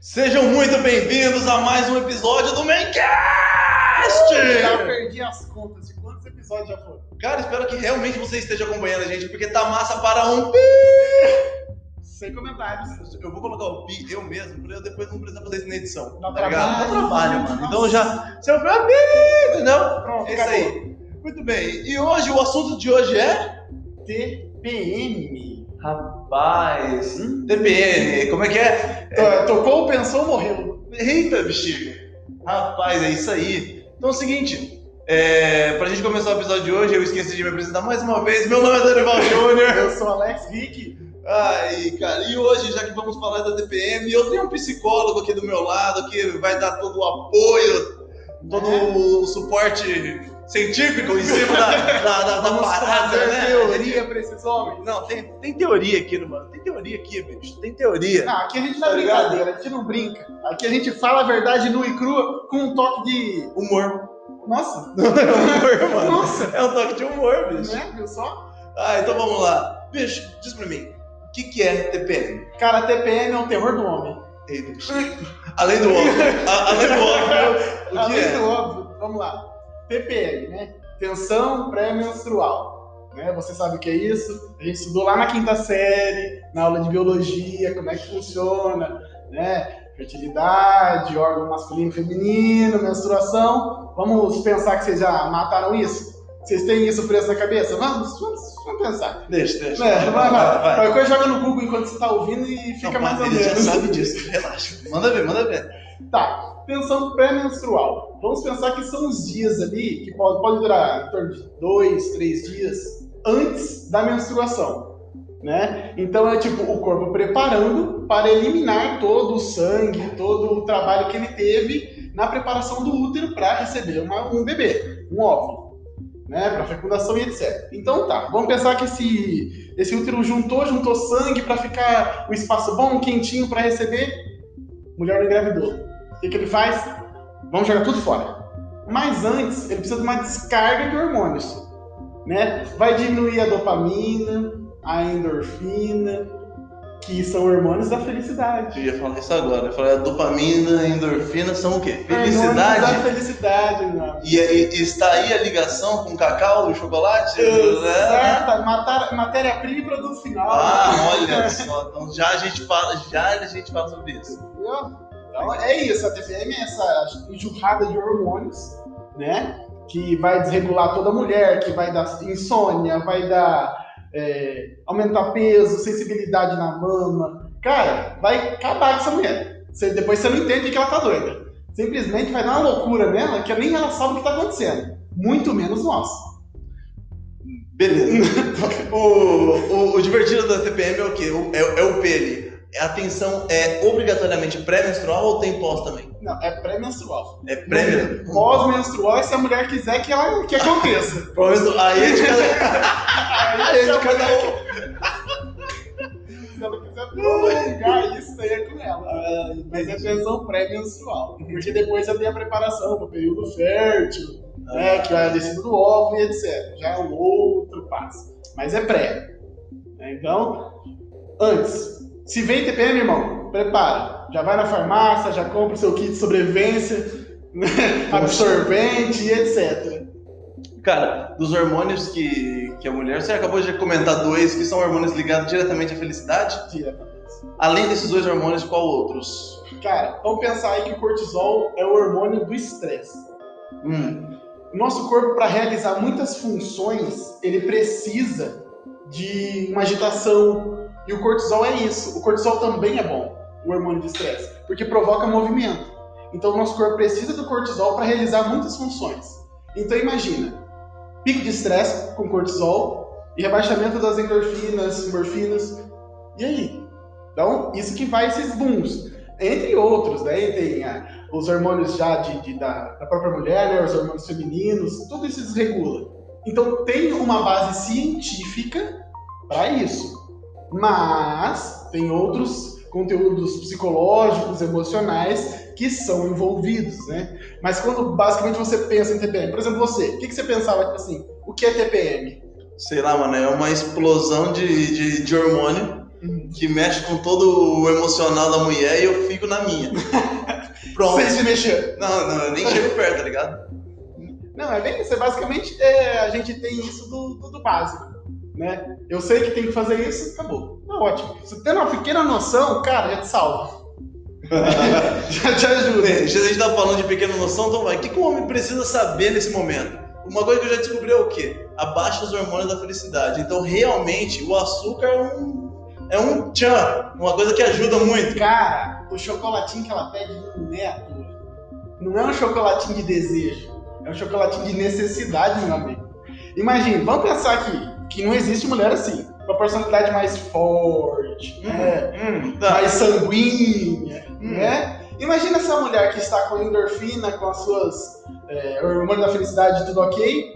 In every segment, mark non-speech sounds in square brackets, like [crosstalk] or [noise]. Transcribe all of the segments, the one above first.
Sejam muito bem-vindos a mais um episódio do Maincast! Já perdi as contas de quantos episódios já foram. Cara, espero que realmente você esteja acompanhando a gente, porque tá massa para um Sem comentários. Eu vou colocar o pi eu mesmo, pra eu depois não precisar fazer isso na edição. Dá tá ligado? Dá trabalho. trabalho, mano. Então já. Seu meu pi, entendeu? Pronto, É isso aí. Muito bem. E hoje, o assunto de hoje é. TPM. Rapaz. TPM, como é que é? To- Tocou, pensou, morreu. Eita, bexiga! Rapaz, é isso aí. Então é o seguinte, é, pra gente começar o episódio de hoje, eu esqueci de me apresentar mais uma vez. Meu nome é Dorival Júnior. Eu sou Alex Vick. Ai, cara, e hoje, já que vamos falar da TPM, eu tenho um psicólogo aqui do meu lado que vai dar todo o apoio, todo o suporte científico em cima da, da, da, da parada, né? teoria pra esses homens. Não, tem, tem teoria aqui, mano. Tem teoria aqui, bicho. Tem teoria. Não, aqui a gente não Tá é brincadeira, a gente não brinca. Aqui a gente fala a verdade nua e crua com um toque de. Humor. Nossa! Não [laughs] é humor, mano. Nossa! É um toque de humor, bicho. Né? Viu só? Ah, então vamos lá. Bicho, diz pra mim, o que, que é TPM? Cara, TPM é o terror do homem. Eita, bicho. Além do óbvio. a- além do óbvio, [laughs] o que Além é? do óbvio, vamos lá. TPM, né? Tensão pré-menstrual. Né? Você sabe o que é isso? A gente estudou lá na quinta série, na aula de biologia, como é que funciona, né? Fertilidade, órgão masculino e feminino, menstruação. Vamos pensar que vocês já mataram isso? Vocês têm isso preso na cabeça? Vamos, vamos, vamos pensar. Deixa, deixa. É, vai, vai. vai. Qualquer coisa joga no Google enquanto você tá ouvindo e fica Não, mais ou ele já menos. sabe disso. Relaxa. Manda ver, manda ver. Tá, tensão pré-menstrual. Vamos pensar que são os dias ali, que pode, pode durar em torno de dois, três dias antes da menstruação. Né? Então é tipo o corpo preparando para eliminar todo o sangue, todo o trabalho que ele teve na preparação do útero para receber uma- um bebê, um óvulo, né? Para fecundação e etc. Então tá, vamos pensar que esse, esse útero juntou, juntou sangue para ficar o espaço bom, quentinho para receber. Mulher não engravidou. O que, que ele faz? Vamos jogar tudo fora. Mas antes, ele precisa de uma descarga de hormônios. Né? Vai diminuir a dopamina, a endorfina, que são hormônios da felicidade. Eu ia falar isso agora. Eu falei, a dopamina, a endorfina são o quê? Hormônios da Felicidade. felicidade, meu. E, e- está aí a ligação com cacau e chocolate? né? Exato, matar- matéria-prima e produto final. Ah, olha só. Então já a gente fala, já a gente fala sobre isso. Então é isso, a TPM é essa enxurrada de hormônios, né? Que vai desregular toda mulher, que vai dar insônia, vai dar é, aumentar peso, sensibilidade na mama. Cara, vai acabar com essa mulher. Você- depois você não entende que ela tá doida. Simplesmente vai dar uma loucura nela que nem ela sabe o que tá acontecendo. Muito menos nós. Beleza. [laughs] o, o, o divertido da TPM é o quê? É, é o pele. A tensão é obrigatoriamente pré-menstrual ou tem pós também? Não, é pré-menstrual. É pré Pós-menstrual é se a mulher quiser que, ela, que aconteça. [laughs] Pós- Aí é de cada, [laughs] Aí é de a cada um. Se ela quiser prolongar isso aí é com ela. Mas é tensão pré-menstrual. Porque depois já tem a preparação para o período fértil, né, que é a descida do óvulo e etc. Já é um outro passo. Mas é pré. Então, antes, se vem TPM, irmão, prepara. Já vai na farmácia, já compra o seu kit de sobrevivência, né, absorvente e etc. Cara, dos hormônios que, que a mulher. Você acabou de comentar dois que são hormônios ligados diretamente à felicidade. Diretamente. Além desses dois hormônios, qual outros? Cara, vamos pensar aí que o cortisol é o hormônio do estresse. Hum, O nosso corpo, para realizar muitas funções, ele precisa de uma agitação. E o cortisol é isso. O cortisol também é bom, o hormônio de estresse, porque provoca movimento. Então, o nosso corpo precisa do cortisol para realizar muitas funções. Então, imagina: pico de estresse com cortisol e rebaixamento das endorfinas, morfinas. E aí? Então, isso que vai esses booms. Entre outros, né? Tem ah, os hormônios já de, de- da, da própria mulher, né? Os hormônios femininos, tudo isso desregula. Então tem uma base científica para isso. Mas tem outros conteúdos psicológicos, emocionais que são envolvidos, né? Mas quando basicamente você pensa em TPM, por exemplo, você, o que, que você pensava, tipo assim, o que é TPM? sei lá, mano, é uma explosão de, de, de hormônio Uhum. que mexe com todo o emocional da mulher e eu fico na minha. [laughs] Pronto. Sem se mexer. Não, não, eu nem chego perto, tá ligado? Não, é bem isso. É basicamente, é, a gente tem isso do, do, do básico, né? Eu sei que tem que fazer isso, acabou. Tá ótimo. Se tem uma pequena noção, cara, [laughs] já te salva. já te ajuda. Bem, já a gente tá falando de pequena noção, então vai. O que, que o homem precisa saber nesse momento? Uma coisa que eu já descobri é o quê? Abaixa os hormônios da felicidade. Então, realmente, o açúcar é um. É um tchan, uma coisa que ajuda muito. Cara, o chocolatinho que ela pede não é à toa. Não é um chocolatinho de desejo. É um chocolatinho de necessidade, meu amigo. Imagina, vamos pensar aqui que não existe mulher assim. Com a personalidade mais forte, né? Hum, tá. mais sanguínea, Hum. né? Imagina essa mulher que está com endorfina, com as suas é, hormônios da felicidade, tudo ok,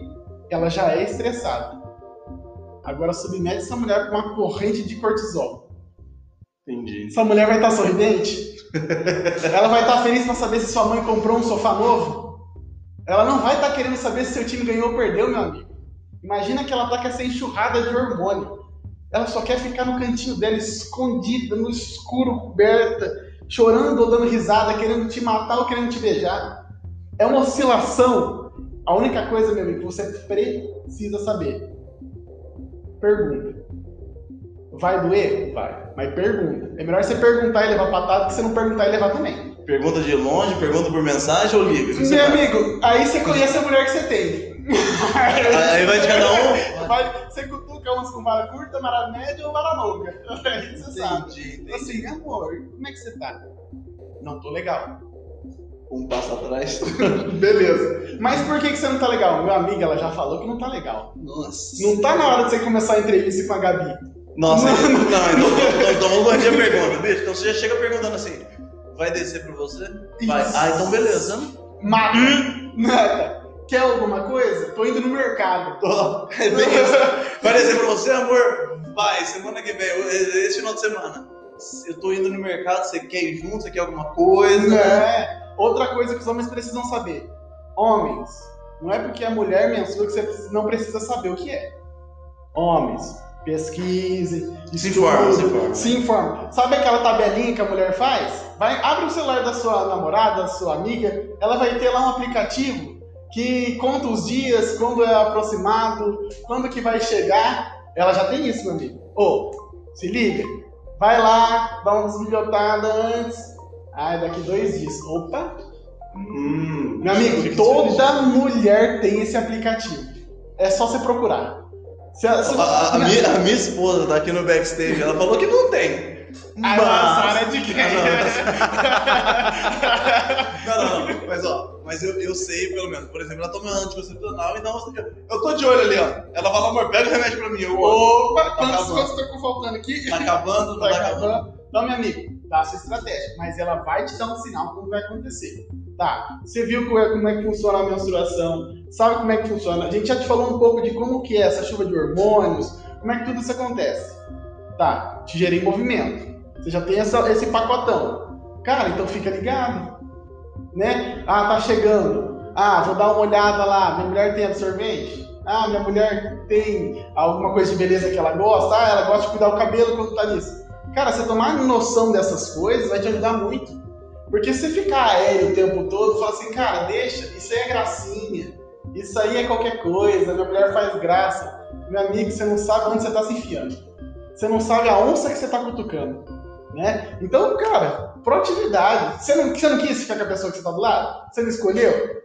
ela já é estressada. Agora submete essa mulher com uma corrente de cortisol. Entendi. Essa mulher vai estar sorridente? [laughs] ela vai estar feliz para saber se sua mãe comprou um sofá novo? Ela não vai estar querendo saber se seu time ganhou ou perdeu, meu amigo. Imagina que ela tá com essa enxurrada de hormônio. Ela só quer ficar no cantinho dela, escondida, no escuro, coberta, chorando ou dando risada, querendo te matar ou querendo te beijar. É uma oscilação. A única coisa, meu amigo, que você precisa saber. Pergunta. Vai doer? Vai. Mas pergunta. É melhor você perguntar e levar patada do que você não perguntar e levar também. Pergunta de longe, pergunta por mensagem ou liga? Meu amigo, aí você conhece a mulher que você tem. Aí vai de cada um. [laughs] Vai, você cutuca umas com vara curta, vara média ou vara longa. [laughs] Aí você sabe. Entendi, entendi. Assim, amor, como é que você tá? Não tô legal. Um passo atrás. [laughs] Beleza. Mas por que, que você não tá legal? Meu amigo, ela já falou que não tá legal. Nossa. Não tá na hora de você começar a entrevista com a Gabi. Nossa, não, então, então, então vamos corrigir a pergunta, bicho. Então você já chega perguntando assim: vai descer pra você? Vai. Isso. Ah, então beleza. Mata. Nada. Quer alguma coisa? Tô indo no mercado. Tô. É bem isso. Vai descer pra você, amor? Vai, semana que vem, esse final de semana. Eu tô indo no mercado, você quer ir junto? Você quer alguma coisa? É. Outra coisa que os homens precisam saber. Homens, não é porque a mulher menstrua que você não precisa saber o que é. Homens, pesquise, Se informa, estude, se informa. se informa. Sabe aquela tabelinha que a mulher faz? Vai, abre o celular da sua namorada, da sua amiga, ela vai ter lá um aplicativo que conta os dias, quando é aproximado, quando que vai chegar. Ela já tem isso, meu amigo. Ô, se liga. Vai lá, dá uma desbilhotada antes. Ah, daqui dois dias. Opa! Hum, Meu amigo, toda mulher tem esse aplicativo. É só você procurar. Se, a- se- A, a- minha, a minha esposa tá aqui no backstage, ela falou que não tem. Ah, a Sara é de quem? [laughs] Não, não, não. Mas ó, mas eu, eu sei, pelo menos. Por exemplo, ela toma anticoncepcional, então eu, eu tô de olho ali, ó. Ela fala, amor, pega o remédio pra mim. Eu, Opa, quantos acabando. estão faltando aqui? tá acabando, Vai tá acabando. acabando. Então, meu amigo, dá a sua estratégia, mas ela vai te dar um sinal como vai acontecer. Tá, você viu como é, como é que funciona a menstruação, sabe como é que funciona. A gente já te falou um pouco de como que é essa chuva de hormônios, como é que tudo isso acontece. Tá, te gerei movimento. Você já tem essa- esse pacotão. Cara, então fica ligado. Né? Ah, tá chegando. Ah, vou dar uma olhada lá. Minha mulher tem absorvente? Ah, minha mulher tem alguma coisa de beleza que ela gosta? Ah, ela gosta de cuidar do cabelo quando tá nisso. Cara, você tomar noção dessas coisas vai te ajudar muito. Porque se ficar aéreo o tempo todo, fala assim, cara, deixa, isso aí é gracinha. Isso aí é qualquer coisa, minha mulher faz graça. Meu amigo, você não sabe onde você tá se enfiando. Você não sabe a onça que você tá cutucando. Né? Então, cara, proatividade. Você não, você não quis ficar com a pessoa que você tá do lado? Você não escolheu?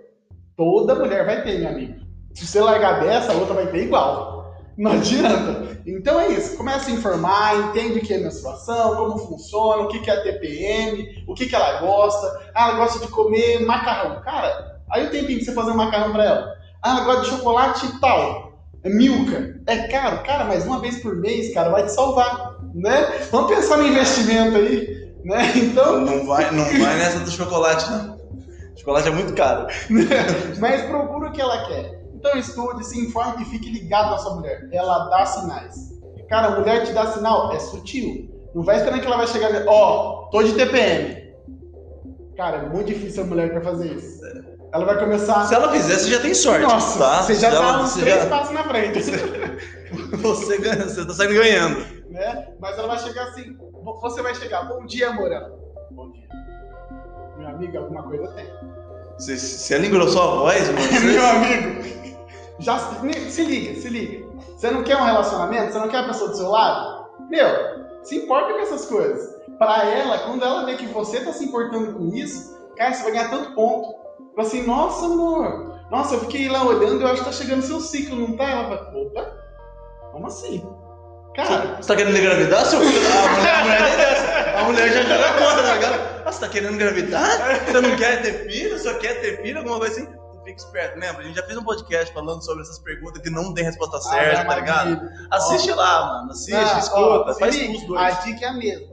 Toda mulher vai ter, meu amigo. Se você largar dessa, a outra vai ter igual. Não adianta. Então é isso. Começa a informar, entende o que é menstruação, como funciona, o que é a TPM, o que que ela gosta. Ah, ela gosta de comer macarrão. Cara, aí o tempinho que você fazer um macarrão pra ela. Ah, ela gosta de chocolate e tal. É milka. É caro, cara, mas uma vez por mês, cara, vai te salvar. Né? Vamos pensar no investimento aí. Né? Então, Não vai, não vai nessa do chocolate, não. Chocolate é muito caro. [laughs] Mas procura o que ela quer. Então estude, se informe e fique ligado na sua mulher. Ela dá sinais. Cara, a mulher te dá sinal, é sutil. Não vai esperando que ela vai chegar e ó, tô de TPM. Cara, é muito difícil a mulher pra fazer isso. Ela vai começar. Se ela fizer, você já tem sorte. Nossa, tá? você já Se tá ela- uns você três já- passos na frente. [laughs] Você, ganha, você tá saindo ganhando. Né? Mas ela vai chegar assim, você vai chegar, bom dia, amor. Bom dia. Meu amigo, alguma coisa tem. Se ela engrossou a voz, [laughs] mano, Meu você... amigo, já se, se liga, se liga. Você não quer um relacionamento? Você não quer a pessoa do seu lado? Meu, se importa com essas coisas. Pra ela, quando ela vê que você tá se importando com isso, cara, você vai ganhar tanto ponto. Fala assim, nossa, amor, nossa, eu fiquei lá olhando, eu acho que tá chegando seu ciclo, não tá? Ela fala, opa, como assim? Cara, Você tá querendo engravidar, seu filho? A mulher, a mulher nem dessa. A mulher já conta, tá ligado? Ah, você tá querendo engravidar? Você não quer ter filho? Só quer ter filho? Alguma coisa assim? Fica esperto, lembra? A gente já fez um podcast falando sobre essas perguntas que não tem resposta certa, tá ligado? Assiste lá, mano. Assiste, Ah, escuta, ó, faz liga, os dois. A dica é a mesma.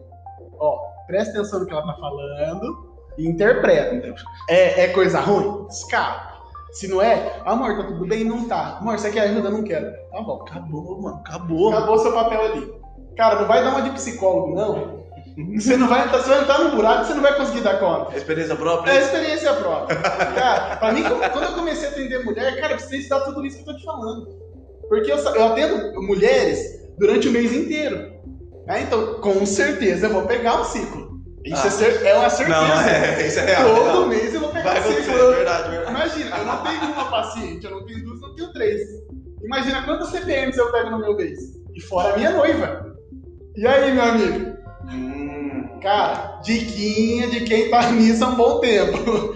Ó, presta atenção no que ela tá falando e interpreta. É, é coisa ruim? Escapa. Se não é, amor, tá tudo bem? Não tá. Amor, você quer ajuda? Não quero. Tá bom. Acabou, mano. Acabou. Acabou seu papel ali. Cara, não vai dar uma de psicólogo, não. Você não vai, você vai entrar no buraco, você não vai conseguir dar conta. Experiência própria? É experiência própria. Cara, pra mim, quando eu comecei a atender mulher, cara, eu precisei estudar tudo isso que eu tô te falando. Porque eu, eu atendo mulheres durante o mês inteiro. né? Então, com certeza, eu vou pegar um ciclo. Isso Ah. é, cer- é uma certeza. Não, é, isso é real. Todo real. mês eu vou pegar Vai acontecer, ciclo. verdade, verdade. Imagina, eu não tenho uma paciente, eu não tenho duas, eu não tenho três. Imagina quantas CPMs eu pego no meu mês. E fora a minha noiva. E aí, meu amigo? Hum, Cara, diquinha de quem tá nisso há um bom tempo.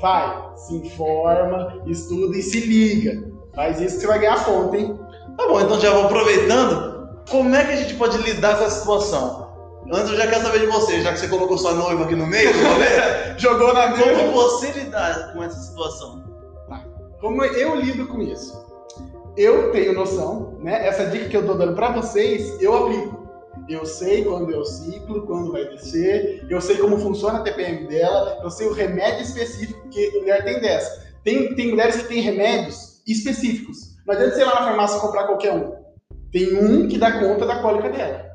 Vai, se informa, estuda e se liga. Faz isso que você vai ganhar ponto, hein? Tá bom, então já vou aproveitando. Como é que a gente pode lidar com essa situação? Antes eu já quero saber de você, já que você colocou sua noiva aqui no meio rolê, [laughs] Jogou na como mesa. você lidar com essa situação? Como eu lido com isso? Eu tenho noção, né? Essa dica que eu tô dando pra vocês, eu aplico. Eu sei quando é o ciclo, quando vai descer, eu sei como funciona a TPM dela, eu sei o remédio específico, porque mulher tem dessa. Tem, tem mulheres que têm remédios específicos. Não adianta você ir lá na farmácia e comprar qualquer um. Tem um que dá conta da cólica dela.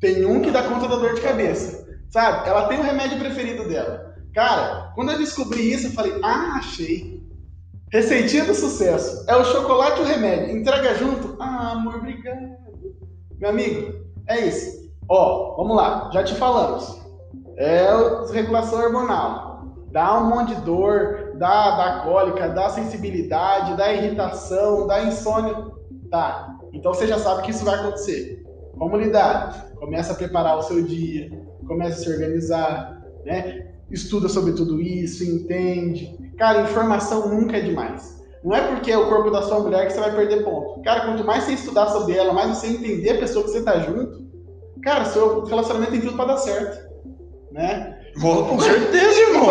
Tem um que dá conta da dor de cabeça. Sabe? Ela tem o remédio preferido dela. Cara, quando eu descobri isso, eu falei, ah, achei. Receitinha do sucesso. É o chocolate e o remédio. Entrega junto? Ah, amor, obrigado. Meu amigo, é isso. Ó, vamos lá. Já te falamos. É regulação hormonal. Dá um monte de dor, dá, dá cólica, dá sensibilidade, dá irritação, dá insônia. Tá. Então você já sabe que isso vai acontecer. Como lidar? Começa a preparar o seu dia, começa a se organizar, né? Estuda sobre tudo isso, entende. Cara, informação nunca é demais. Não é porque é o corpo da sua mulher que você vai perder ponto. Cara, quanto mais você estudar sobre ela, mais você entender a pessoa que você tá junto, cara, seu relacionamento tem tudo pra dar certo. Né? Com certeza, irmão.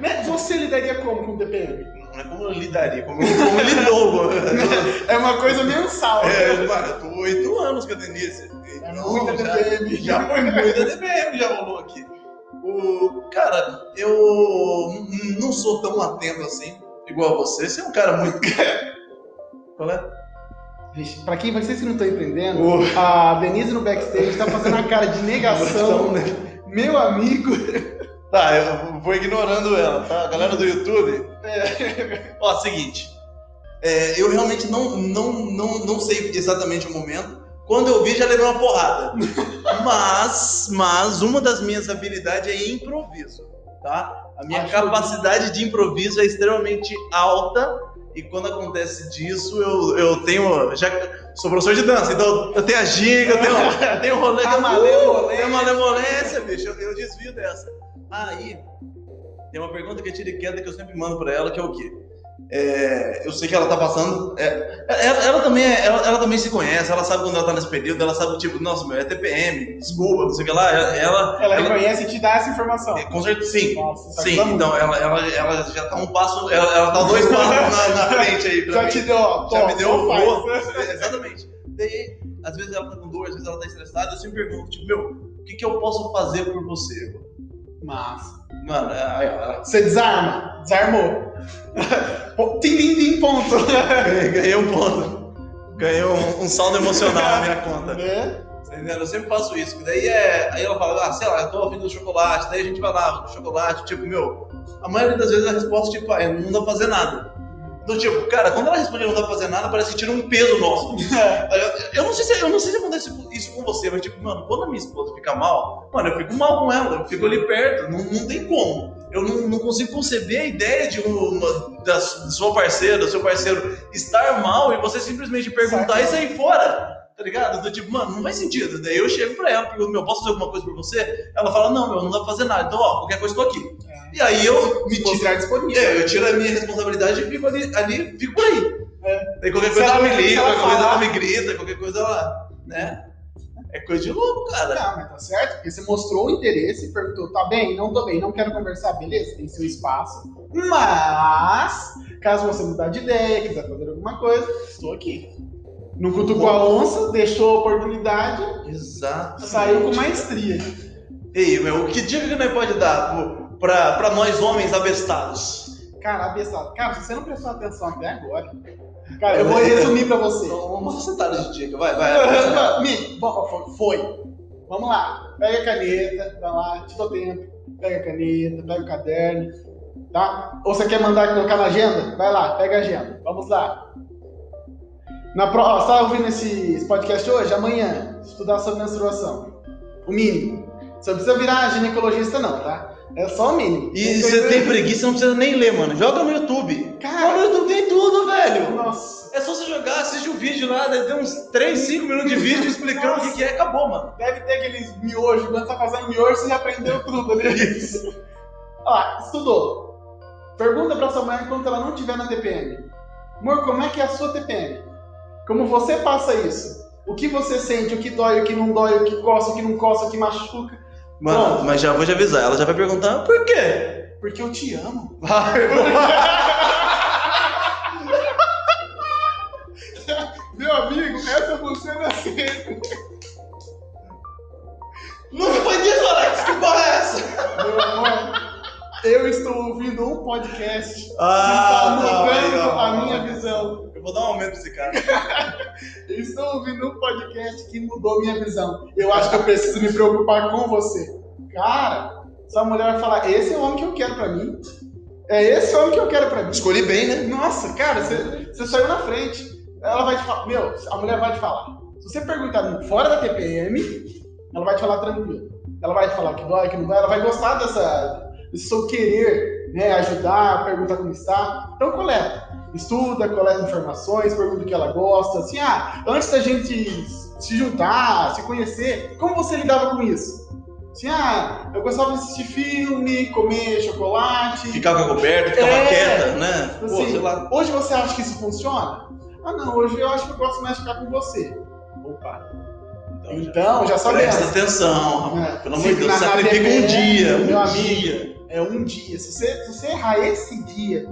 Né? Você lidaria como com o TPM? Não é como eu lidaria, como, como lidou. É uma coisa mensal. É, né? eu tô oito anos com a Denise. É muita já- TPM. Já foi muita DPM, já rolou aqui. O, cara, eu não sou tão atento assim, igual a você. Você é um cara muito. [laughs] Qual é? Vixe, pra quem vocês que não estão entendendo, O- a Denise no backstage tá fazendo a cara de [laughs] negação. né? Meu amigo. Tá, eu vou ignorando ela, tá? Galera do YouTube. [laughs] Ó, seguinte. é, eu realmente não, não, não, não sei exatamente o momento. Quando eu vi, já levei uma porrada. [laughs] Mas, mas uma das minhas habilidades é improviso, tá? A minha Acho capacidade de improviso é extremamente alta. E quando acontece disso, eu, eu tenho. Já sou professor de dança, então eu tenho a giga, eu tenho, [laughs] eu tenho rolê. A que eu- malemolência. Tem uma malemolência, bicho. Eu, eu desvio dessa. Aí, tem uma pergunta que eu tiro queda que eu sempre mando pra ela, que é o quê? É, eu sei que ela tá passando. é, ela, ela também é- ela, ela também se conhece, ela sabe quando ela tá nesse período, ela sabe, tipo, nossa, meu, é TPM, desculpa, não sei o que lá. Ela. ela, Ela reconhece e te dá essa informação. é, com certeza, sim. Nossa, isso Sim, então ela, ela, ela já tá um passo, ela, ela tá dois passos na, na [laughs] frente aí Já mim. te deu, ó, Já me deu faz. boa. Exatamente. Daí, às vezes ela tá com dor, às vezes ela tá estressada, eu sempre pergunto, tipo, meu, o que, que eu posso fazer por você? Massa. Mano, aí, ela- Você desarma? Desarmou. Tim, tim, tim, ponto. ganhei, ganhei um ponto. Ganhei um, um saldo emocional na minha conta. Né? Tá entendendo? Eu sempre faço isso. que Daí é. Aí ela fala, ah, sei lá, eu tô ouvindo do chocolate. Daí a gente vai lá, chocolate, tipo, meu. A maioria das vezes a resposta, tipo, ah, é, não dá pra fazer nada. Do tipo, cara, quando ela responde não dá pra fazer nada, parece que tira um peso nosso. [laughs] Eu, não sei se, eu não sei se acontece isso com você, mas tipo, mano, quando a minha esposa fica mal, mano, eu fico mal com ela, eu fico ali perto, não, não tem como. Eu não, não consigo conceber a ideia de uma, da sua parceira, do seu parceiro estar mal e você simplesmente perguntar Sai e sair fora. Tá ligado? Do tipo, mano, não faz sentido. Daí eu chego pra ela, pergunto, meu, posso fazer alguma coisa por você? Ela fala, não, meu, não dá pra fazer nada. Então, ó, qualquer coisa eu tô aqui. E aí eu me mostrar disponível. É, eu tiro a minha responsabilidade e fico ali, ali fico aí. É. Daí qualquer coisa ela ela- me liga, qualquer coisa ela me grita, qualquer coisa ela. né? É coisa de louco, cara. Não, mas tá certo, porque você mostrou o interesse, perguntou, tá bem, não tô bem, não quero conversar, beleza, tem seu espaço. Mas, caso você mudar de ideia, quiser fazer alguma coisa, estou aqui. Não cutucou a onça, deixou a oportunidade, Exato. saiu com maestria. Ei, meu, que dica que nós pode dar pra, pra nós homens abestados? Cara, abestado. Cara, se você não prestou atenção até agora, cara, eu vou resumir pra você. Então, vamos sentar de dica, vai, vai. [laughs] Bom, foi. Vamos lá. Pega a caneta, vai lá, te dou tempo. Pega a caneta, pega o caderno, tá? Ou você quer mandar colocar na agenda? Vai lá, pega a agenda. Vamos lá. Na pro... ó, você tá ouvindo esse, esse podcast hoje? Amanhã, estudar sobre menstruação. O mínimo. Você não precisa virar ginecologista, não, tá? É só o mínimo. E você tem preguiça, não precisa nem ler, mano. Joga no YouTube. Cara, no YouTube tem tudo, velho. nossa. É só você jogar, assiste o vídeo lá, deve ter uns 3, 5 minutos de vídeo [laughs] explicando o que, é, acabou, mano. Deve ter aqueles miojos, quando tá fazendo miojo, você já aprendeu tudo ali. [laughs] Isso. Olha lá, estudou. Pergunta pra sua mãe enquanto ela não estiver na TPM. Amor, como é que é a sua TPM? Como você passa isso? O que você sente, o que dói, o que não dói, o que coça, o que não coça, o que machuca? Mano, mas já vou te avisar, ela já vai perguntar por quê? Porque eu te amo. [laughs] Meu amigo, essa funciona assim. Não foi disso, Alex, que porra é essa? Meu amor, eu estou ouvindo um podcast que Ah, está não, aí, mudando a minha visão. Eu vou dar um aumento pra esse cara. [laughs] Eu estou ouvindo um podcast que mudou minha visão. Eu acho que eu preciso me preocupar com você. Cara, essa mulher vai falar: esse é o homem que eu quero pra mim. É esse homem que eu quero pra mim. Escolhi bem, né? Nossa, cara, você, você saiu na frente. Ela vai te falar: Meu, a mulher vai te falar. Se você perguntar fora da TPM, ela vai te falar tranquilo. Ela vai te falar que dói, que não dói. Ela vai gostar dessa, desse seu querer, né? Ajudar, perguntar como está. Então, coleta estuda, coleta informações, pergunta o que ela gosta. Assim, ah, antes da gente se juntar, se conhecer, como você lidava com isso? Assim, ah, eu gostava de assistir filme, comer chocolate. Ficava coberto, ficava É. quieta, né? Pô, Assim, lá. Hoje você acha que isso funciona? Ah, não, hoje eu acho que eu gosto mais de ficar com você. Opa. Então, já- Então, já sabemos. Presta atenção. É. Pelo amor de Deus, sacrifica um dia, meu um amigo. dia. É um dia. Se você, se você errar esse dia,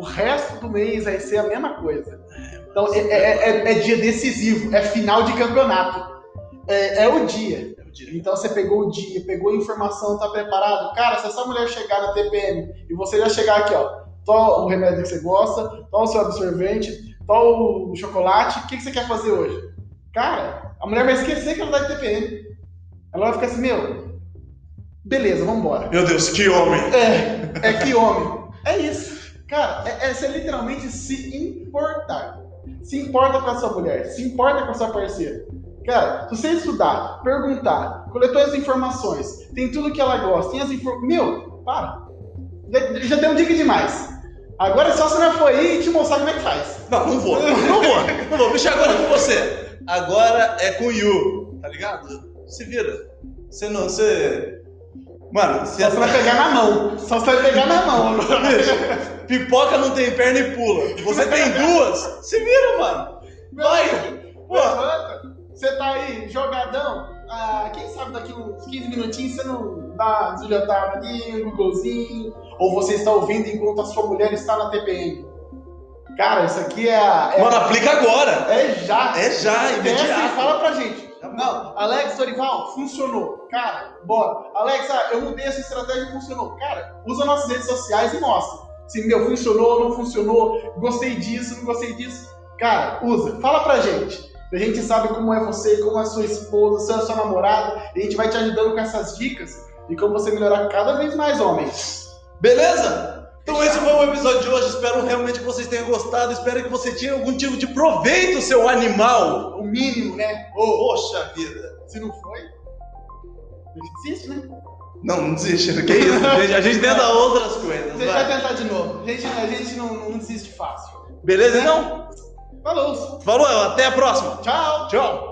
o resto do mês vai ser a mesma coisa. Então, é, é- é- é dia decisivo, é final de campeonato. É, é o dia. É o dia. Então você pegou o dia, pegou a informação, tá preparado? Cara, se essa mulher chegar na TPM e você já chegar aqui, ó, toma o remédio que você gosta, toma o seu absorvente, toma o chocolate, o que, que você quer fazer hoje? Cara, a mulher vai esquecer que ela tá de TPM. Ela vai ficar assim, meu, beleza, vambora. Meu Deus, que homem. É, é que homem. É isso. Cara, é, é você literalmente se importar. Se importa com a sua mulher, se importa com a sua parceira. Cara, se você estudar, perguntar, coletou as informações, tem tudo que ela gosta, tem as informações. Meu, para. Já, já deu dica demais. Agora é só você não for aí e te mostrar como é que faz. Não, não vou. Não vou. [laughs] Não vou. Deixa agora com você. Agora é com o Yu. Tá ligado? Se vira. Você não. Você. Mano, você. Só você vai pegar na mão. Só você vai pegar na mão. Bicho, pipoca não tem perna e pula. Você tem duas. Se vira, mano. Vai. Pô. Levanta. Você tá aí, jogadão. Ah, quem sabe daqui uns 15 minutinhos você não dá desbilhotada ali, um Googlezinho. Ou você está ouvindo enquanto a sua mulher está na TPM. Cara, isso aqui é. a- é Mano, aplica agora. É já. É já, Desce e imediato. fala pra gente. Não, Alex Dorival, funcionou. Cara, bora. Alex, ah, eu mudei essa estratégia e funcionou. Cara, usa nossas redes sociais e mostra. Se, meu, funcionou, não funcionou, gostei disso, não gostei disso. Cara, usa. Fala pra gente. A gente sabe como é você, como é a sua esposa, se é a sua namorada. E a gente vai te ajudando com essas dicas e como você melhorar cada vez mais, homem. Beleza? Então esse foi o episódio de hoje. Espero realmente que vocês tenham gostado. Espero que você tenha algum tipo de proveito, seu animal. O mínimo, né? Poxa vida. Se não foi, desiste, né? Não, não desiste. [laughs] Que isso? A gente, tenta outras coisas. A gente vai. vai tentar de novo. A gente, a gente não, não desiste fácil. Beleza então? Falou! Falou, até a próxima. Tchau! Tchau.